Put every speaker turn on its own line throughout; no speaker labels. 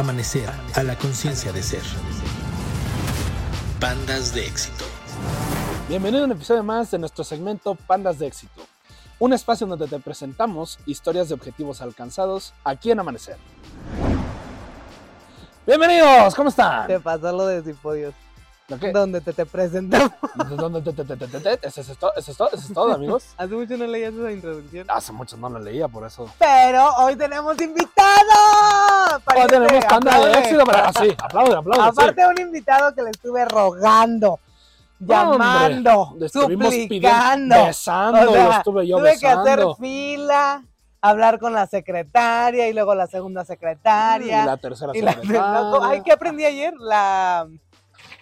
Amanecer a la conciencia de ser. Pandas de éxito.
Bienvenido a un episodio más de nuestro segmento Pandas de éxito. Un espacio donde te presentamos historias de objetivos alcanzados aquí en Amanecer. Bienvenidos, ¿cómo están?
Te pasó lo de Cipodios.
¿Lo qué?
Donde te, te presentamos.
¿Dónde te- te- te- te- te- te- Eso es todo, eso es todo, eso es todo, amigos.
Hace mucho no leías esa introducción.
Hace mucho no lo leía, por eso.
Pero hoy tenemos invitado.
Hoy tenemos panda de éxito, pero así, aplaude, aplaude.
Aparte de un invitado que le estuve rogando, llamando,
Le estuvimos pidiendo,
suplicando.
besando,
O sea,
lo estuve yo
tuve que hacer fila, hablar con la secretaria y luego la segunda secretaria.
Y la tercera
y la-
secretaria,
Ay, ¿qué aprendí ayer? La,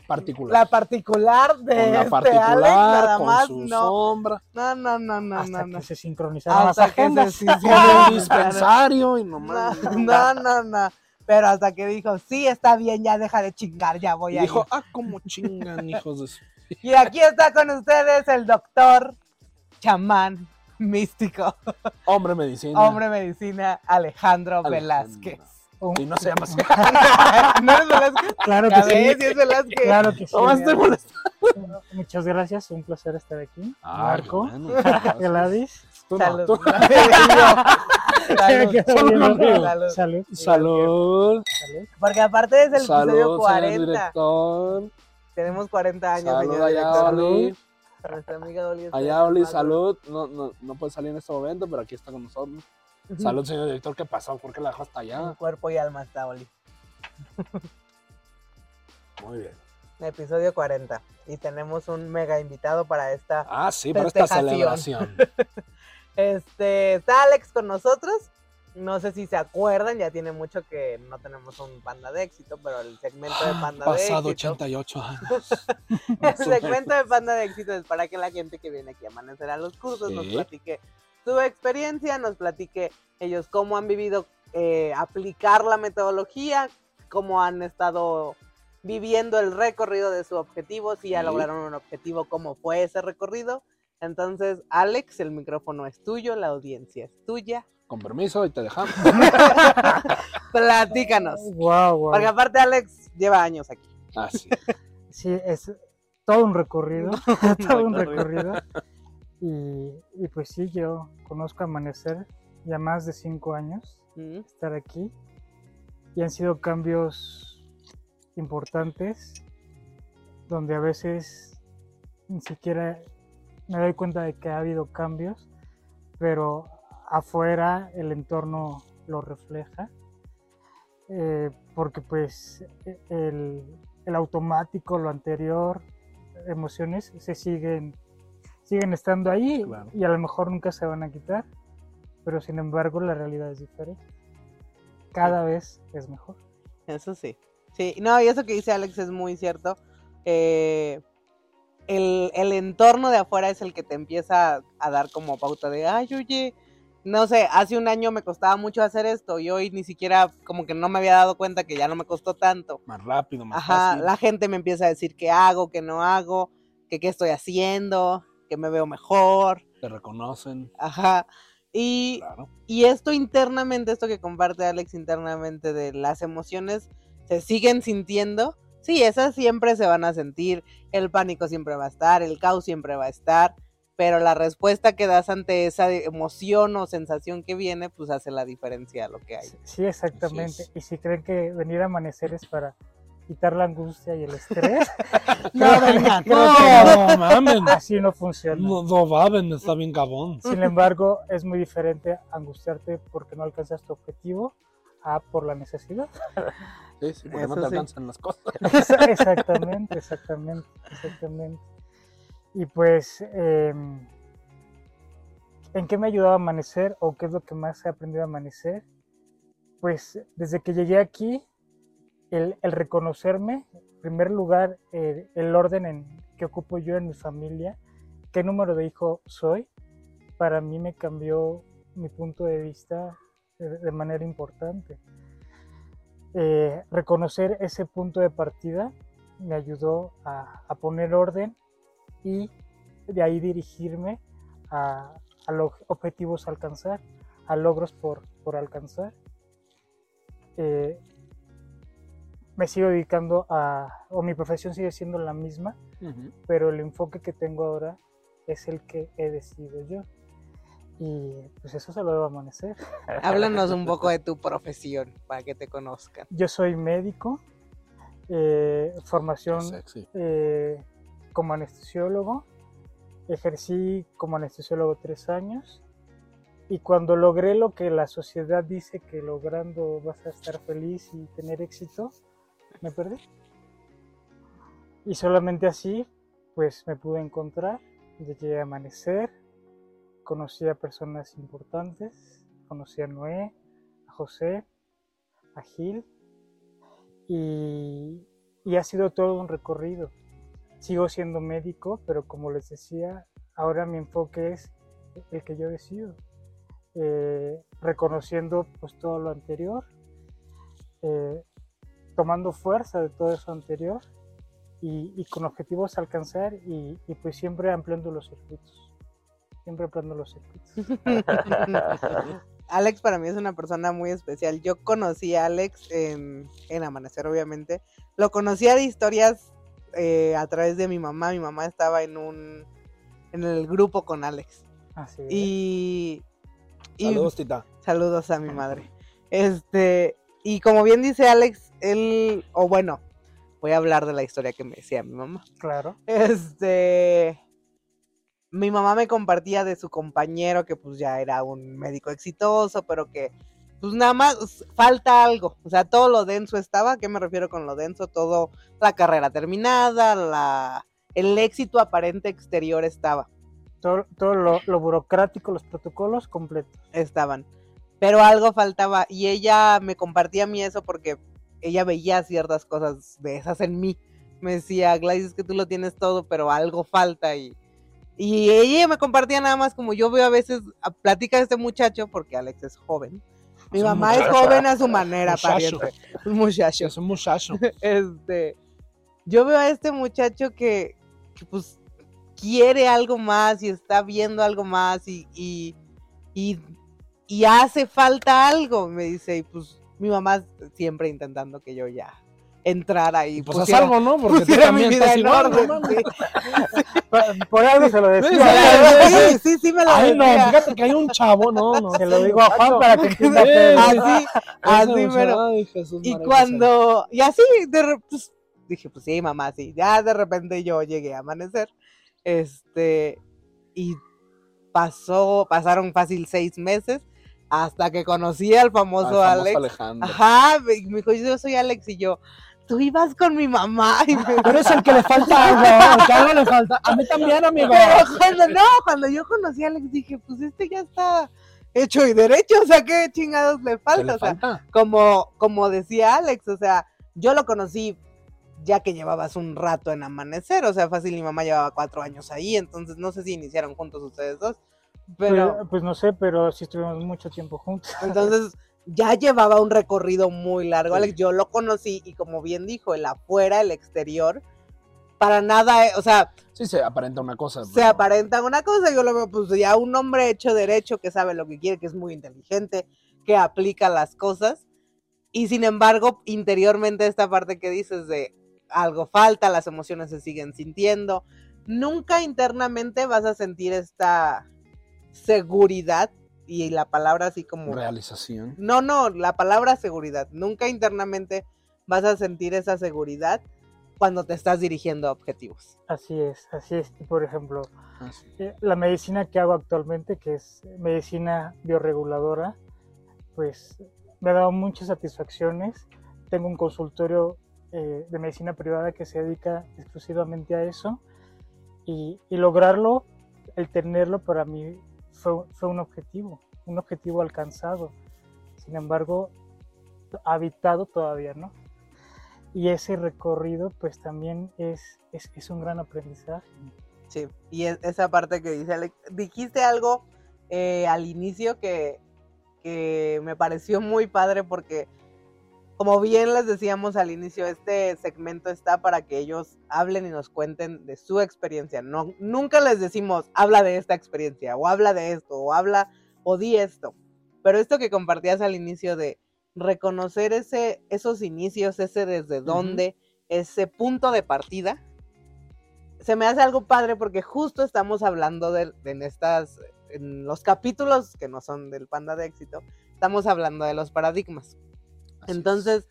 particular.
la particular de
con la
este
particular,
Alex, nada
con
más,
su
no.
sombra,
No, no, no, no,
hasta
no, no.
que se sincronizaron las
Hasta que se
agendas.
un dispensario y
No,
nomás.
no, no, no. Pero hasta que dijo, sí, está bien, ya deja de chingar, ya voy
Y
a
dijo,
ir.
ah, como chingan, hijos de su...
Y aquí está con ustedes el doctor chamán místico,
Hombre medicina.
hombre medicina, Alejandro,
Alejandro.
Velázquez.
Y no se llama así.
¿No eres Velázquez?
Claro que sí.
sí es Velázquez.
Claro que sí.
Nomás estoy molestando.
Muchas gracias, un placer estar aquí.
Ah,
Marco,
bueno.
Gladys.
Tú no,
Salud.
tú-
Salud. Salud.
Salud.
Salud.
Salud.
Porque aparte es el episodio
Salud, señor
40.
director.
Tenemos 40 años,
Salud
señor director. Nuestra amiga Oli.
Allá, Oli, salud. No, no, no puede salir en este momento, pero aquí está con nosotros. Salud, señor director. ¿Qué pasó? ¿Por qué la dejó hasta allá?
cuerpo y alma está Oli.
Muy bien.
Episodio 40. Y tenemos un mega invitado para esta.
Ah, sí, para esta celebración.
Este, está Alex con nosotros. No sé si se acuerdan, ya tiene mucho que no tenemos un panda de éxito, pero el segmento de panda de
Pasado
éxito.
88 años.
El segmento de panda de éxito es para que la gente que viene aquí a amanecer a los cursos nos platique su experiencia, nos platique ellos cómo han vivido eh, aplicar la metodología, cómo han estado viviendo el recorrido de su objetivo, si ya
Sí.
lograron un objetivo, cómo fue ese recorrido. Entonces, Alex, el micrófono es tuyo, la audiencia es tuya.
Con permiso y te dejamos.
Platícanos.
Wow, wow.
Porque aparte Alex lleva años aquí.
Ah, sí.
Sí, es todo un recorrido. todo un
recorrido.
Y pues sí, yo conozco Amanecer ya más de cinco años
Mm,
estar aquí. Y han sido cambios importantes donde a veces ni siquiera me doy cuenta de que ha habido cambios, pero afuera el entorno lo refleja. Eh, porque pues e- el, el automático, lo anterior, emociones se siguen, siguen estando ahí
Claro.
y a lo mejor nunca se van a quitar, pero sin embargo la realidad es diferente. Cada vez es mejor.
Eso sí. Sí, no, y eso que dice Alex es muy cierto. Eh, el, el entorno de afuera es el que te empieza a dar como pauta de, ay, oye, no sé, hace un año me costaba mucho hacer esto y hoy ni siquiera como que no me había dado cuenta que ya no me costó tanto.
Más rápido, más
Ajá,
fácil.
la gente me empieza a decir qué hago, qué no hago, que qué estoy haciendo, que me veo mejor.
Te reconocen.
Ajá. Y,
Claro.
y esto internamente, esto que comparte Alex internamente de las emociones, se siguen sintiendo. Sí, esas siempre se van a sentir, el pánico siempre va a estar, el caos siempre va a estar, pero la respuesta que das ante esa emoción o sensación que viene, pues hace la diferencia a lo que hay.
Sí, exactamente. Y si creen que venir a amanecer es para quitar la angustia y el estrés,
No, venga,
creo que
No, mames.
así no funciona.
No, no mames, está bien cabón.
Sin embargo, es muy diferente angustiarte porque no alcanzas tu objetivo a por la necesidad.
Sí, sí, porque no te
sí.
alcanzan las cosas.
exactamente, exactamente, exactamente. Y pues, em, ¿en qué me ha ayudado a amanecer o qué es lo que más he aprendido a amanecer? Pues desde que llegué aquí, el, reconocerme, en primer lugar, eh, el orden en, que ocupo yo en mi familia, qué número de hijo soy, para mí me cambió mi punto de vista de, de manera importante. Eh, reconocer ese punto de partida me ayudó a, poner orden y de ahí dirigirme a, a los objetivos a alcanzar, a logros por, por alcanzar. Eh, me sigo dedicando a, o mi profesión sigue siendo la misma, pero el enfoque que tengo ahora es el que he decidido yo. Y pues eso se lo debo amanecer.
Háblanos un poco de tu profesión para que te conozcan.
Yo soy médico, eh, formación eh, como anestesiólogo. Ejercí como anestesiólogo tres años. Y cuando logré lo que la sociedad dice que logrando vas a estar feliz y tener éxito, me perdí. Y solamente así, pues me pude encontrar, llegué a amanecer, conocí a personas importantes, conocí a Noé, a José, a Gil, y, y ha sido todo un recorrido. Sigo siendo médico, pero como les decía, ahora mi enfoque es el que yo decido, eh, reconociendo pues todo lo anterior, eh, tomando fuerza de todo eso anterior y, y con objetivos a alcanzar y, y pues siempre ampliando los circuitos, siempre ampliando los circuitos.
Alex para mí es una persona muy especial. Yo conocí a Alex en, en Amanecer, obviamente. Lo conocía de historias eh, a través de mi mamá. Mi mamá estaba en un en el grupo con Alex.
Así es.
Y, y
Saludos, Tita.
saludos a mi madre. Este, y como bien dice Alex, él, o bueno, voy a hablar de la historia que me decía mi mamá.
Claro.
Este, mi mamá me compartía de su compañero que pues ya era un médico exitoso, pero que pues nada más falta algo. O sea, todo lo denso estaba. ¿A qué me refiero con lo denso? Todo, la carrera terminada, la, el éxito aparente exterior estaba.
Todo, todo lo, lo burocrático, los protocolos completos.
estaban. Pero algo faltaba y ella me compartía a mí eso porque ella veía ciertas cosas de esas en mí. Me decía, Gladys, es que tú lo tienes todo, pero algo falta y... Y ella me compartía nada más como yo veo a veces, a- platica de este muchacho, porque Alex es joven. Mi
Es
mamá es
muchacho.
joven a su manera,
Muchacho.
pariente. Un muchacho
Es un muchacho.
este, yo veo a este muchacho que, que, pues quiere algo más y está viendo algo más y, y, y, y hace falta algo, me dice, y pues mi mamá siempre intentando que yo ya entrara y
Y pues haz
pusiera-
algo, ¿no? Porque tú también
vida
estás
en
igual,
orden,
¿no?
sí.
Por, algo se lo decía.
Sí, sí, sí me lo
Ay, no, fíjate que hay un chavo, no, no.
Se lo digo a Juan para que entienda
Sí,
Así, así, pero...
Ay, Jesús
Y cuando, y así, de pues, dije, pues sí, mamá, sí. Ya de repente yo llegué a amanecer. Este, y pasó, pasaron fácil seis meses hasta que conocí al
Al
famoso Alex.
Alejandro.
Ajá, me dijo, yo soy Alex y yo, tú ibas con mi mamá. Y me-
Pero es el que le falta algo, el que algo le falta. A mí también, amigo.
Pero cuando, no, cuando yo conocí a Alex dije, pues este ya está hecho y derecho, o sea, ¿qué chingados le
¿Qué
falta?
le
O sea,
falta?
como, como decía Alex, o sea, yo lo conocí ya que llevabas un rato en Amanecer, o sea, fácil, mi mamá llevaba cuatro años ahí, entonces no sé si iniciaron juntos ustedes dos, pero
Pues, pues no sé, pero sí estuvimos mucho tiempo juntos.
entonces ya llevaba un recorrido muy largo,
Sí.
Alex, yo lo conocí y como bien dijo, el afuera, el exterior, para nada, eh, o sea,
Sí, se aparenta una cosa.
se
pero-
aparenta una cosa, yo lo veo pues ya un hombre hecho derecho que sabe lo que quiere, que es muy inteligente, que aplica las cosas y sin embargo interiormente esta parte que dices de algo falta, las emociones se siguen sintiendo, nunca internamente vas a sentir esta seguridad y la palabra así como
Realización.
no, no, la palabra seguridad. Nunca internamente vas a sentir esa seguridad cuando te estás dirigiendo a objetivos.
Así es, así es. Por ejemplo,
Ah,
eh, la medicina que hago actualmente, que es medicina bioreguladora, pues me ha dado muchas satisfacciones. Tengo un consultorio eh, de medicina privada que se dedica exclusivamente a eso y, y lograrlo, el tenerlo para mí fue, fue un objetivo, un objetivo alcanzado. Sin embargo, habitado todavía no. Y ese recorrido pues también es, es, es un gran aprendizaje.
Sí, y es- esa parte que dice dijiste algo eh, al inicio que, que me pareció muy padre porque, como bien les decíamos al inicio, este segmento está para que ellos hablen y nos cuenten de su experiencia. No, nunca les decimos, habla de esta experiencia, o habla de esto, o habla, o di esto. Pero esto que compartías al inicio de reconocer ese, esos inicios, ese desde dónde, ese punto de partida, se me hace algo padre porque justo estamos hablando de, de en estas, en los capítulos que no son del panda de éxito, estamos hablando de los paradigmas.
Así es.
Entonces,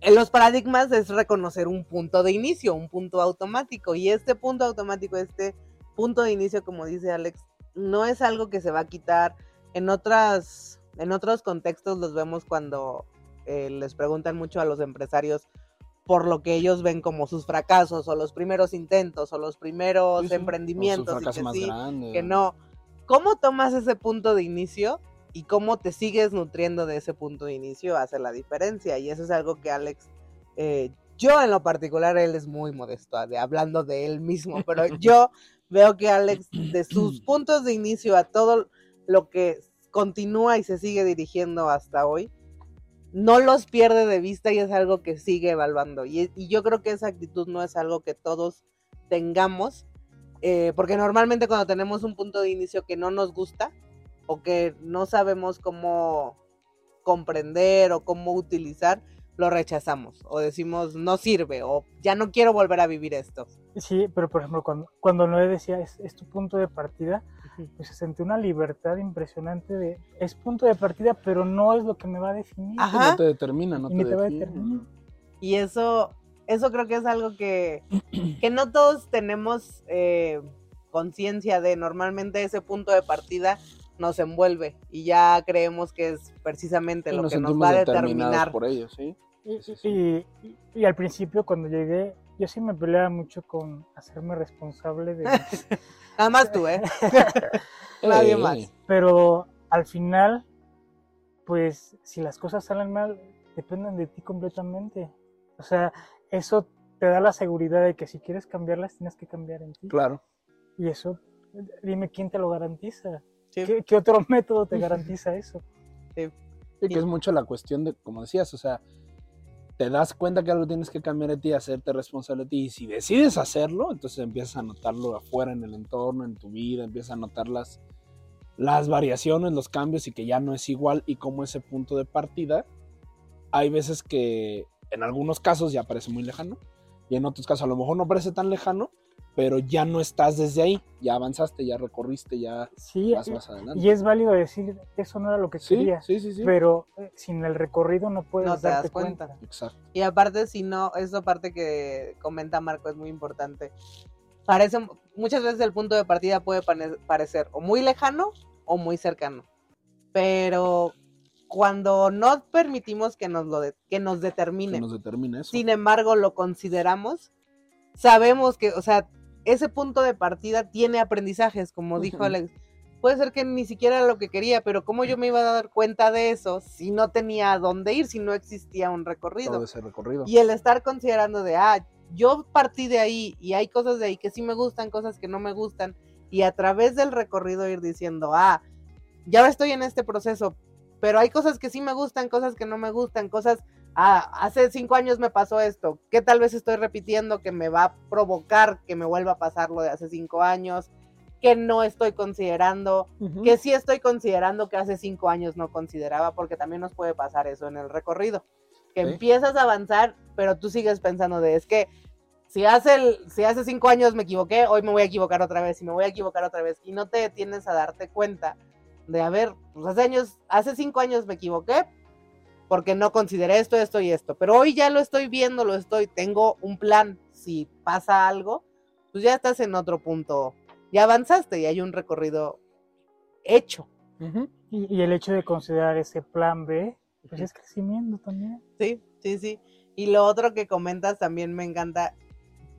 en los paradigmas es reconocer un punto de inicio, un punto automático. Y este punto automático, este punto de inicio, como dice Alex, no es algo que se va a quitar. En otras, en otros contextos los vemos cuando eh, les preguntan mucho a los empresarios por lo que ellos ven como sus fracasos o los primeros intentos o los primeros
Sí, sí. O su
emprendimientos y que
más
sí, que no. ¿Cómo tomas ese punto de inicio y cómo te sigues nutriendo de ese punto de inicio hace la diferencia? Y eso es algo que Alex, eh, yo en lo particular, él es muy modesto, de, hablando de él mismo, pero yo veo que Alex, de sus puntos de inicio a todo lo que continúa y se sigue dirigiendo hasta hoy, no los pierde de vista y es algo que sigue evaluando. Y, y yo creo que esa actitud no es algo que todos tengamos, eh, porque normalmente cuando tenemos un punto de inicio que no nos gusta o que no sabemos cómo comprender o cómo utilizar, lo rechazamos o decimos no sirve o ya no quiero volver a vivir esto.
Sí, pero por ejemplo, cuando, cuando Noé decía es, es tu punto de partida, pues se sentía una libertad impresionante de es punto de partida, pero no es lo que me va a definir.
Ajá.
No te determina, no
y
te
te va a
define.
determinar.
Y eso, eso creo que es algo que, que no todos tenemos eh, conciencia de. Normalmente ese punto de partida nos envuelve y ya creemos que es precisamente
Y
lo
nos
que nos va a determinar.
por ellos, ¿sí?
Y,
Sí, sí.
y- y- y al principio cuando llegué, yo sí me peleaba mucho con hacerme responsable de...
Nada más tú, ¿eh? Nadie
Ey,
más.
ey.
pero al final, pues si las cosas salen mal, dependen de ti completamente. O sea, eso te da la seguridad de que si quieres cambiarlas, tienes que cambiar en ti.
Claro.
Y eso, dime quién te lo garantiza.
Sí.
¿Qué, qué otro método te garantiza eso?
Sí, que es mucho la cuestión de, como decías, o sea, te das cuenta que algo tienes que cambiar de ti, hacerte responsable de ti, y si decides hacerlo, entonces empiezas a notarlo afuera, en el entorno, en tu vida, empiezas a notar las, las variaciones, los cambios y que ya no es igual y como ese punto de partida, hay veces que en algunos casos ya parece muy lejano y en otros casos a lo mejor no parece tan lejano, pero ya no estás desde ahí, ya avanzaste, ya recorriste, ya
Sí,
vas más adelante.
y es válido decir, eso no era lo que
sí,
quería.
sí, sí, sí.
Pero eh, sin el recorrido no puedes
No te
darte
das cuenta.
cuenta.
Exacto.
Y aparte, si no, esa parte que comenta Marco es muy importante. Parece, muchas veces el punto de partida puede parecer o muy lejano o muy cercano. Pero cuando no permitimos que nos lo de- que nos determine,
Que nos determina eso.
sin embargo lo consideramos, sabemos que, o sea, ese punto de partida tiene aprendizajes, como dijo. Alex. Puede ser que ni siquiera era lo que quería, pero ¿cómo yo me iba a dar cuenta de eso si no tenía a dónde ir, si no existía un recorrido?
todo ese recorrido.
Y el estar considerando de, ah, yo partí de ahí y hay cosas de ahí que sí me gustan, cosas que no me gustan, y a través del recorrido ir diciendo, ah, ya estoy en este proceso, pero hay cosas que sí me gustan, cosas que no me gustan, cosas, ah, hace cinco años me pasó esto, que tal vez estoy repitiendo que me va a provocar que me vuelva a pasar lo de hace cinco años, que no estoy considerando,
Ujú.
que sí estoy considerando que hace cinco años no consideraba, porque también nos puede pasar eso en el recorrido. Que
Sí.
empiezas a avanzar, pero tú sigues pensando de, es que si hace, el, si hace cinco años me equivoqué, hoy me voy a equivocar otra vez y me voy a equivocar otra vez. Y no te detienes a darte cuenta de, a ver, pues hace, años, hace cinco años me equivoqué porque no consideré esto, esto y esto. Pero hoy ya lo estoy viendo, lo estoy, tengo un plan. Si pasa algo, pues ya estás en otro punto. Ya avanzaste y hay un recorrido hecho.
Y, y el hecho de considerar ese plan B, pues es crecimiento también.
Sí, sí, sí. Y lo otro que comentas también me encanta.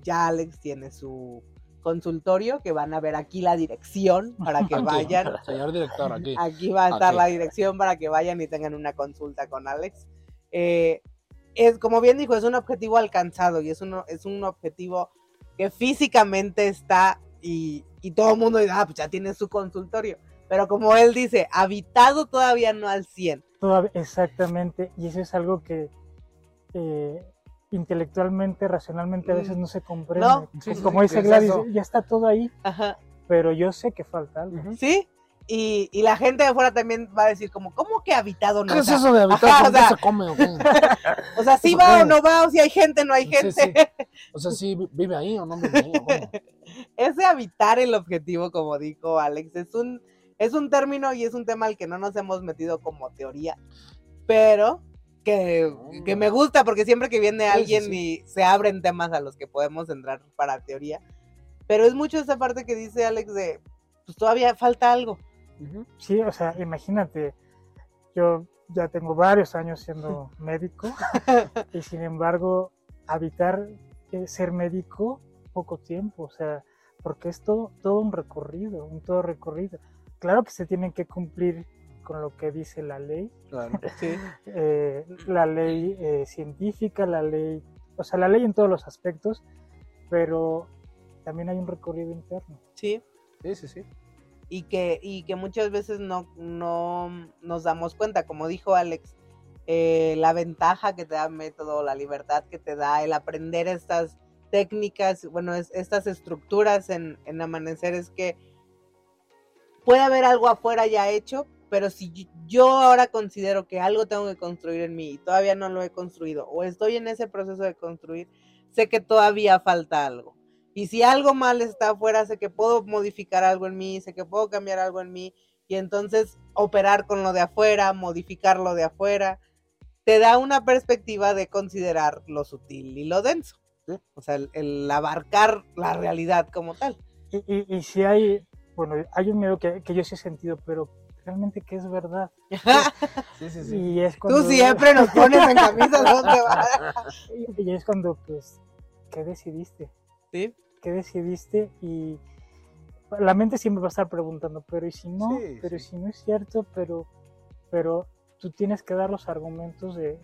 Ya Alex tiene su consultorio, que van a ver aquí la dirección para que
Aquí,
vayan.
Señor director, aquí.
Aquí va a estar
Aquí.
la dirección para que vayan y tengan una consulta con Alex. Eh, es, como bien dijo, es un objetivo alcanzado y es, uno, es un objetivo que físicamente está y, y todo el mundo dice, ah, pues ya tiene su consultorio. Pero como él dice, habitado todavía no al 100.
Todav- exactamente, y eso es algo que eh, intelectualmente, racionalmente a veces
Mm.
no se comprende.
No,
Co-
sí, sí,
Como
sí,
dice
¿qué es
Gladys,
eso?
ya está todo ahí,
Ajá.
pero yo sé que falta algo.
¿Sí? Y, y la gente de afuera también va a decir como, ¿cómo que habitado no?
¿Qué
O
es
sea,
eso de habitar?
ajá, o
¿Con qué
sea-
se come o
sea, si
¿Eso
va o no va, o si hay gente, no hay
Sí,
gente.
sí. O sea, sí vive ahí o no vive ahí. cómo?
Ese habitar el objetivo, como dijo Alex, es un, es un término y es un tema al que no nos hemos metido como teoría, pero que, que me gusta porque siempre que viene
Sí, sí,
alguien
sí.
y se abren temas a los que podemos entrar para teoría, pero es mucho esa parte que dice Alex de, pues todavía falta algo.
Sí, o sea, imagínate, yo ya tengo varios años siendo médico y sin embargo, habitar eh, ser médico poco tiempo, o sea, porque es todo, todo un recorrido, un todo recorrido. Claro que se tienen que cumplir con lo que dice la ley,
Claro.
Sí.
eh, la ley eh, científica, la ley, o sea, la ley en todos los aspectos, pero también hay un recorrido interno.
Sí.
Sí, sí, sí.
y que, y que muchas veces no, no nos damos cuenta, como dijo Alex, eh, la ventaja que te da el método, la libertad que te da el aprender estas técnicas, bueno, es- estas estructuras en, en amanecer es que puede haber algo afuera ya hecho, pero si yo- ahora considero que algo tengo que construir en mí y todavía no lo he construido o estoy en ese proceso de construir, sé que todavía falta algo. Y si algo mal está afuera, sé que puedo modificar algo en mí, sé que puedo cambiar algo en mí y entonces operar con lo de afuera, modificar lo de afuera, te da una perspectiva de considerar lo sutil y lo denso. O sea, el, abarcar la realidad como tal.
Y, y, si hay, bueno, hay un miedo que yo sí he sentido, pero realmente que es verdad.
Sí, sí, sí.
Y es cuando,
Tú siempre nos pones en camisa ¿dónde va?
Y, es cuando, pues, ¿qué decidiste?
¿Sí?
¿Qué decidiste? Y la mente siempre va a estar preguntando, pero ¿y si no?
Sí,
pero ¿y
sí.
si no es cierto? Pero, pero tú tienes que dar los argumentos de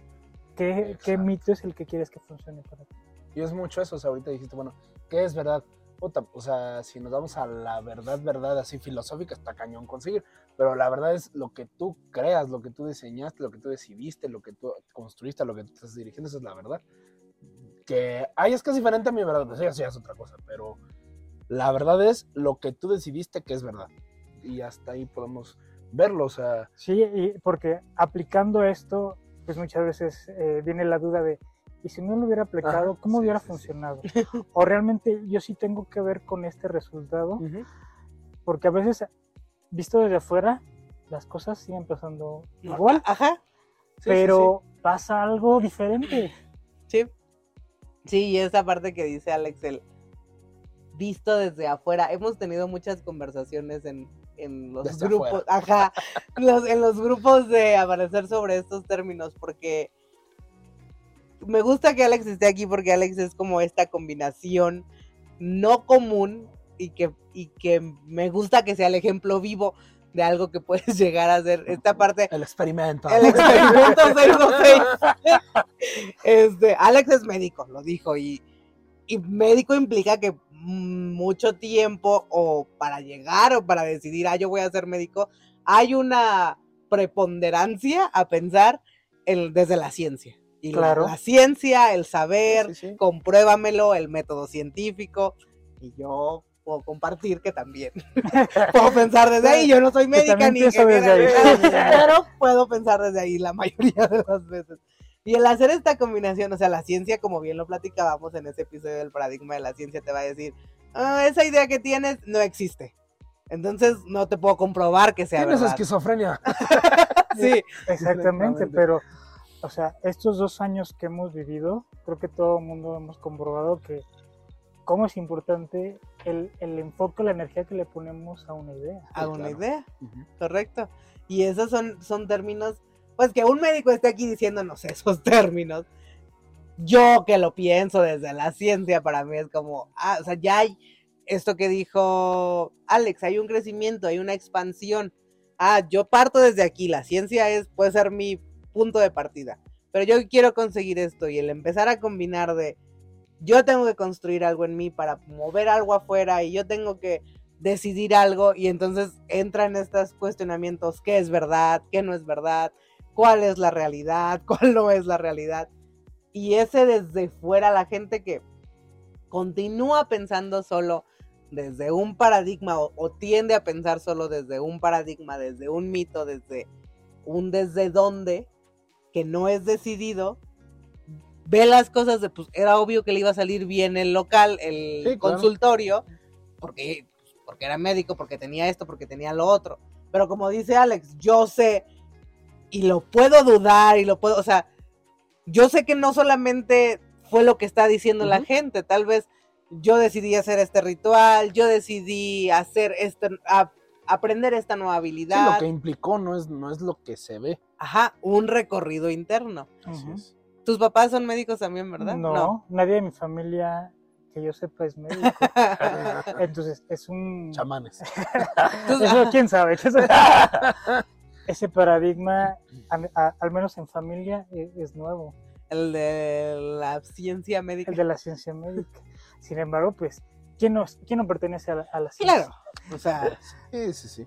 qué, qué mito es el que quieres que funcione para ti.
Y es mucho eso, o sea, ahorita dijiste, bueno, ¿qué es verdad? Puta, o sea, si nos vamos a la verdad, verdad, así filosófica, está cañón conseguir, pero la verdad es lo que tú creas, lo que tú diseñaste, lo que tú decidiste, lo que tú construiste, lo que tú estás dirigiendo, esa es la verdad. Que ahí es que es diferente a mi verdad, pues eso ya es otra cosa, pero la verdad es lo que tú decidiste que es verdad. Y hasta ahí podemos verlo, o sea,
Sí, y porque aplicando esto, pues muchas veces eh, viene la duda de, ¿y si no lo hubiera aplicado,
Ajá,
cómo
sí,
hubiera
sí, sí.
funcionado? O realmente yo sí tengo que ver con este resultado, porque a veces, visto desde afuera, las cosas siguen pasando igual,
Ajá.
sí, sí,
pero pasa algo diferente.
Sí. Sí, y esa parte que dice Alex, el visto desde afuera. Hemos tenido muchas conversaciones en, en los
Desde
grupos, ajá, los- en los grupos de Amanecer sobre estos términos, porque me gusta que Alex esté aquí porque Alex es como esta combinación no común y que, y que me gusta que sea el ejemplo vivo de algo que puedes llegar a ser. Esta parte
El experimento.
el experimento 626. Este, Alex es médico, lo dijo, y, y médico implica que mucho tiempo o para llegar o para decidir, ah, yo voy a ser médico, hay una preponderancia a pensar el- desde la ciencia. Y la-
Claro.
la, ciencia, el saber,
Sí, sí.
compruébamelo, el método científico, y yo puedo compartir que también puedo pensar desde ahí, yo no soy médica ni ingeniera, pero puedo pensar desde ahí la mayoría de las veces. Y el hacer esta combinación, o sea, la ciencia, como bien lo platicábamos en ese episodio del paradigma de la ciencia, te va a decir, "Ah, esa idea que tienes no existe. Entonces no te puedo comprobar que sea
Tienes
verdad.
esquizofrenia.
Sí,
Exactamente,
Exactamente.
pero, o sea, estos dos años que hemos vivido, creo que todo el mundo hemos comprobado que cómo es importante el, el enfoque, la energía que le ponemos a una idea.
a una
claro.
idea, correcto. Y esos son, son términos, pues que un médico esté aquí diciéndonos esos términos. Yo que lo pienso desde la ciencia, para mí es como, ah, o sea, ya hay esto que dijo Alex, hay un crecimiento, hay una expansión. Ah, yo parto desde aquí, la ciencia es, puede ser mi punto de partida, pero yo quiero conseguir esto y el empezar a combinar de, yo tengo que construir algo en mí para mover algo afuera y yo tengo que decidir algo y entonces entran estos cuestionamientos, qué es verdad, qué no es verdad, cuál es la realidad, cuál no es la realidad. Y ese desde fuera, la gente que continúa pensando solo desde un paradigma o, o tiende a pensar solo desde un paradigma, desde un mito, desde un desde dónde, que no es decidido, ve las cosas de, pues era obvio que le iba a salir bien el local, el
Sí, claro.
consultorio, porque, porque era médico, porque tenía esto, porque tenía lo otro. Pero como dice Alex, yo sé y lo puedo dudar y lo puedo, o sea, yo sé que no solamente fue lo que está diciendo la
Ujú.
gente, tal vez yo decidí hacer este ritual, yo decidí hacer este, a- aprender esta nueva
Sí,
habilidad,
lo que implicó no es, no es lo que se ve.
ajá, un recorrido interno.
Así
Ujú.
es.
Tus papás son médicos también, ¿verdad?
No, nadie de mi familia que yo sepa es médico. Entonces, es un...
Chamanes.
Eso, quién sabe. Ese paradigma, a- a- al menos en familia, e- es nuevo,
el de la ciencia médica.
el de la ciencia médica. Sin embargo, pues, ¿quién no, quién no pertenece a la, a la ciencia?
Claro, o sea,
Sí, sí, sí.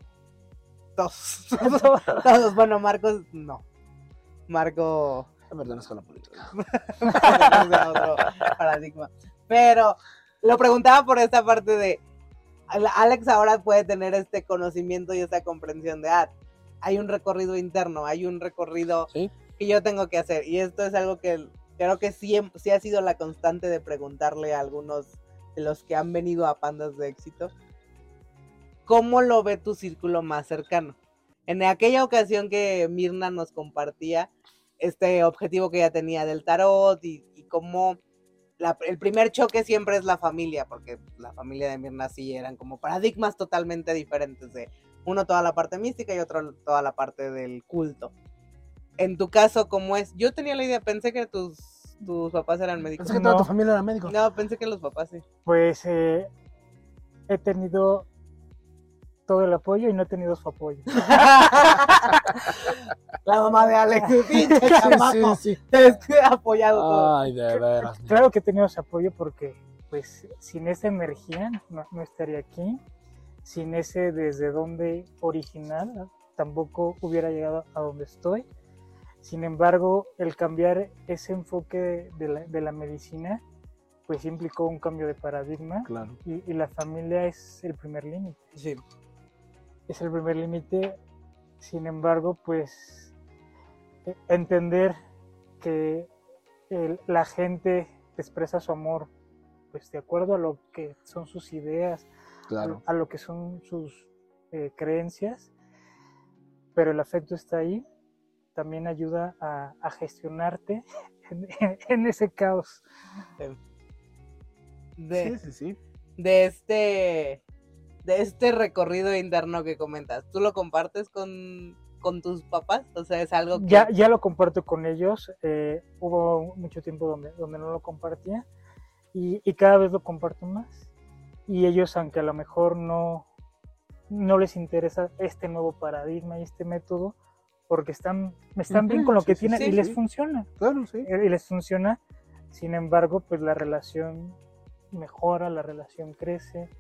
todos, todos, bueno, Marcos, no. Marco
Es con la política.
otro paradigma. Pero lo preguntaba por esta parte de Al- Alex ahora puede tener este conocimiento y esta comprensión de ah, hay un recorrido interno, hay un recorrido
Sí.
que yo tengo que hacer. Y esto es algo que creo que siempre, sí ha sido la constante de preguntarle a algunos de los que han venido a Pandas de Éxito. ¿Cómo lo ve tu círculo más cercano? En aquella ocasión que Mirna nos compartía este objetivo que ella tenía del tarot y, y cómo la- el primer choque siempre es la familia, porque la familia de Mirna sí eran como paradigmas totalmente diferentes de uno toda la parte mística y otro toda la parte del culto. En tu caso, ¿cómo es? Yo tenía la idea, pensé que tus, tus papás eran médicos.
Pensé que toda
No.
tu familia era médico.
No, pensé que los papás sí.
Pues eh, he tenido todo el apoyo y no he tenido su apoyo.
la mamá de Alex, pinche
Sí,
chamaco,
sí, sí.
te he apoyado todo.
Ay, de veras.
Claro que he tenido ese apoyo porque, pues, sin esa energía no, no estaría aquí. Sin ese desde donde original tampoco hubiera llegado a donde estoy. Sin embargo, el cambiar ese enfoque de la, de la medicina, pues implicó un cambio de paradigma
Claro.
y, y la familia es el primer límite.
Sí.
Es el primer límite. Sin embargo, pues e- entender que el- la gente expresa su amor pues de acuerdo a lo que son sus ideas, a,
Claro.
a lo que son sus eh, creencias, pero el afecto está ahí, también ayuda a, a gestionarte en, en ese caos.
De,
Sí, sí, sí.
de este de este recorrido interno que comentas, ¿tú lo compartes con, con tus papás? O sea, es algo que...
Ya, ya lo comparto con ellos. eh, hubo mucho tiempo donde, donde no lo compartía y, y cada vez lo comparto más. Y ellos, aunque a lo mejor no, no les interesa este nuevo paradigma y este método, porque están, están bien con lo
sí,
que
sí,
tienen
sí,
y les funciona.
Claro, sí.
Y les funciona. Sin embargo, pues la relación mejora, la relación crece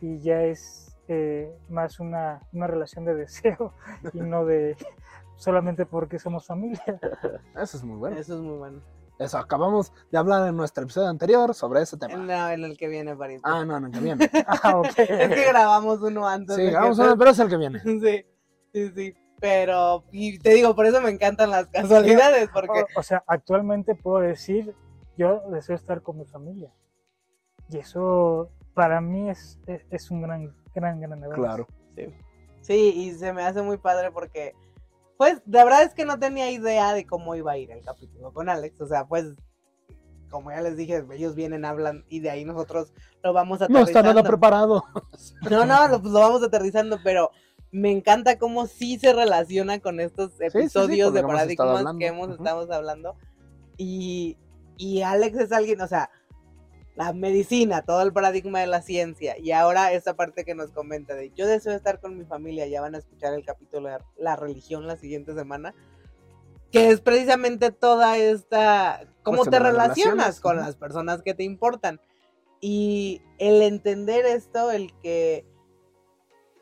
y ya es eh, más una, una relación de deseo y no de solamente porque somos familia.
Eso es muy bueno.
Eso es muy bueno.
Eso, acabamos de hablar en nuestro episodio anterior sobre ese tema.
En, la- en el que viene París.
Ah, no, no, el que viene.
Ah, ok.
Es que grabamos uno antes.
Sí, a ver, pero es el que viene.
Sí, sí, sí. Pero, y te digo, por eso me encantan las casualidades, porque
O, o sea, actualmente puedo decir, yo deseo estar con mi familia. Y eso para mí es, es, es un gran, gran, gran avance.
Claro.
Sí. Sí, y se me hace muy padre porque, pues, la verdad es que no tenía idea de cómo iba a ir el capítulo con Alex. O sea, pues, como ya les dije, ellos vienen, hablan y de ahí nosotros lo vamos
No
aterrizando.
está nada preparado.
No, no, lo, pues, lo vamos aterrizando, pero me encanta cómo sí se relaciona con estos
sí,
episodios de paradigmas que hemos
Ujú.
estado hablando. Y, y Alex es alguien, o sea, la medicina, todo el paradigma de la ciencia. Y ahora esta parte que nos comenta de yo deseo estar con mi familia, ya van a escuchar el capítulo de la religión la siguiente semana. Que es precisamente toda esta, cómo te relacionas
relaciones,
con las personas que te importan. Y el entender esto, el que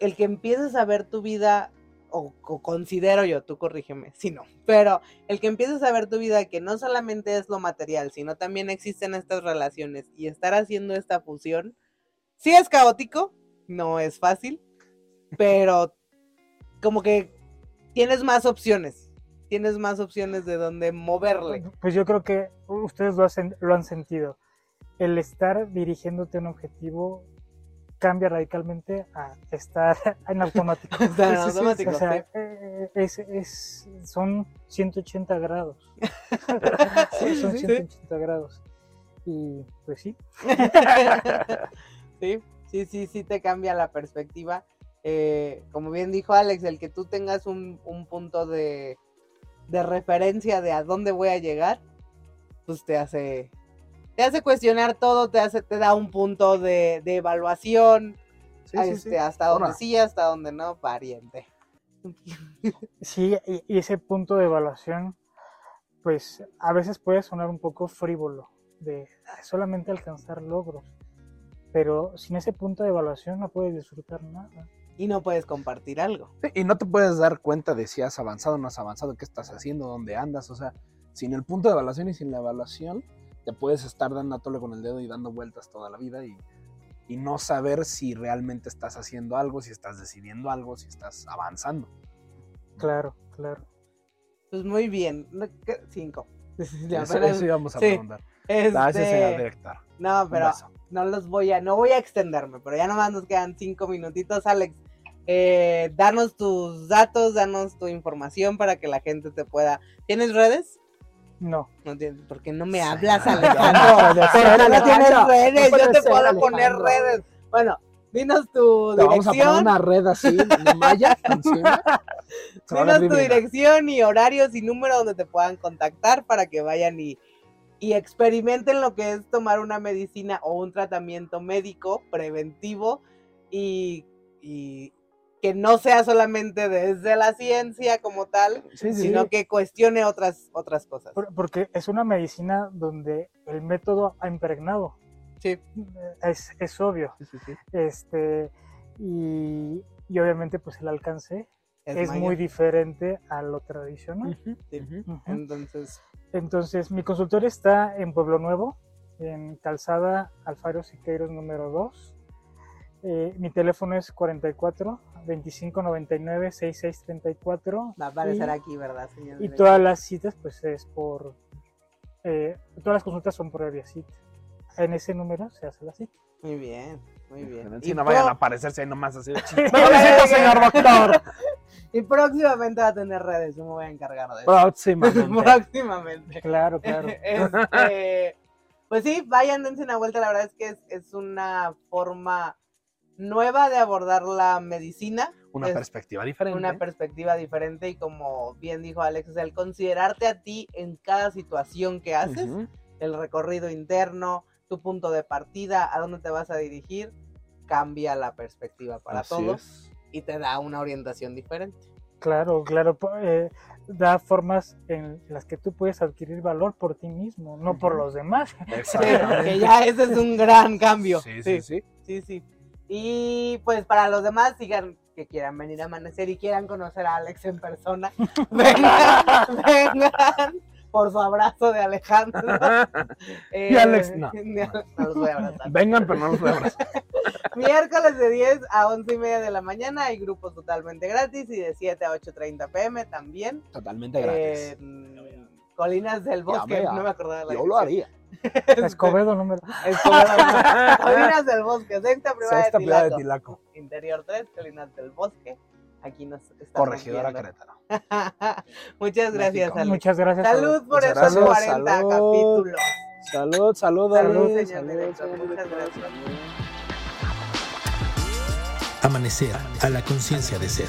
el que empieces a ver tu vida, o, considero yo, tú corrígeme, si no, pero el que empieces a ver tu vida que no solamente es lo material, sino también existen estas relaciones y estar haciendo esta fusión, Sí es caótico, no es fácil, pero como que tienes más opciones. Tienes más opciones de donde moverle.
Pues yo creo que ustedes lo, hacen, lo han sentido. El estar dirigiéndote a un objetivo cambia radicalmente a estar en automático.
Estar en automático,
o sea,
sí.
eh, es, es- son 180 grados.
Sí,
son
sí.
180 grados. Y pues sí,
sí, sí, sí, sí te cambia la perspectiva. Eh, como bien dijo Alex, el que tú tengas un, un punto de, de referencia de a dónde voy a llegar, pues te hace, te hace cuestionar todo, te hace, te da un punto de, de evaluación,
Sí, sí,
este,
sí.
hasta donde sí, hasta donde no, pariente.
sí, y, y ese punto de evaluación, pues a veces puede sonar un poco frívolo, de "Ah, solamente alcanzar logros. Pero sin ese punto de evaluación no puedes disfrutar nada.
Y no puedes compartir algo.
Sí, Y no te puedes dar cuenta de si has avanzado o no has avanzado, qué estás haciendo, dónde andas. O sea, sin el punto de evaluación y sin la evaluación, te puedes estar dando a tole con el dedo y dando vueltas toda la vida y, y no saber si realmente estás haciendo algo, si estás decidiendo algo, si estás avanzando.
Claro, claro.
Pues muy bien. Cinco. Ya,
eso,
pero-
eso íbamos a
sí,
preguntar. Gracias,
este,
señor director.
No, pero no los voy a, no voy a extenderme, pero ya nomás nos quedan cinco minutitos, Alex. Eh, danos tus datos, danos tu información para que la gente te pueda. ¿Tienes redes?
No.
No porque no me hablas, Alejandro.
no puede
¿Por
ser,
qué no tienes redes?
No
Yo te
ser,
puedo poner redes. Bueno, dinos tu
Te vamos a poner
dirección.
una red así, de malla,
Dinos tu dirección y horarios y número donde te puedan contactar para que vayan y, y experimenten lo que es tomar una medicina o un tratamiento médico preventivo y, y que no sea solamente desde la ciencia como tal,
Sí, sí,
sino
sí.
que cuestione otras, otras cosas.
Por- Porque es una medicina donde el método ha impregnado.
Sí.
Es, es obvio.
Sí, sí, sí.
Este, y, y obviamente pues el alcance es, muy diferente a lo tradicional.
Entonces,
Entonces, mi consultorio está en Pueblo Nuevo, en Calzada Alfaro Siqueiros número 2. Eh, mi teléfono es 44 25 99 66 34.
va a aparecer
y,
aquí, ¿verdad, señor?
y todas las citas, pues es por. eh, todas las consultas son por vía cita. En ese número se hace la cita.
Muy bien, muy bien.
Si
Y
no vayan a aparecerse ahí nomás así.
Pobrecito,
señor doctor.
Y próximamente va a tener redes, yo me voy a encargar de eso.
Próximamente.
próximamente.
Claro, claro.
Este, pues sí, vayan, dense una vuelta. La verdad es que es, es una forma nueva de abordar la medicina.
Una
Es
perspectiva diferente.
Una perspectiva diferente y como bien dijo Alex, el considerarte a ti en cada situación que haces, el recorrido interno, tu punto de partida, a dónde te vas a dirigir, cambia la perspectiva para
Así
todos
es.
y te da una orientación diferente.
Claro, claro. eh, da formas en las que tú puedes adquirir valor por ti mismo, no por los demás.
Sí,
Exactamente.
que ya ese es un gran cambio.
Sí, sí, sí.
Sí, sí. Y pues para los demás, sigan que quieran venir a amanecer y quieran conocer a Alex en persona, vengan, vengan por su abrazo de Alejandro.
Y Alex, no.
no los voy a abrazar.
Vengan, pero no los voy a abrazar.
Miércoles de 10 a 11 y media de la mañana hay grupos totalmente gratis y de 7 a 8.30 pm también.
Totalmente gratis.
Colinas del Bosque,
vea.
no me acordaba de la
Yo lo haría.
Escobedo número.
Escobedo. Colinas del Bosque, sexta privada
Sexta
de
privada de
Tilaco.
Tilaco.
Interior 3, Colinas del Bosque. Aquí nos estamos
Corregidora. Querétaro.
Muchas gracias,
México.
Alex.
Muchas gracias.
Salud por estos
gracias.
40
Salud.
capítulos.
Salud, salud,
Salud,
Alex.
señor
Salud,
director.
señor
Muchas gracias.
Amanecer a la conciencia de ser.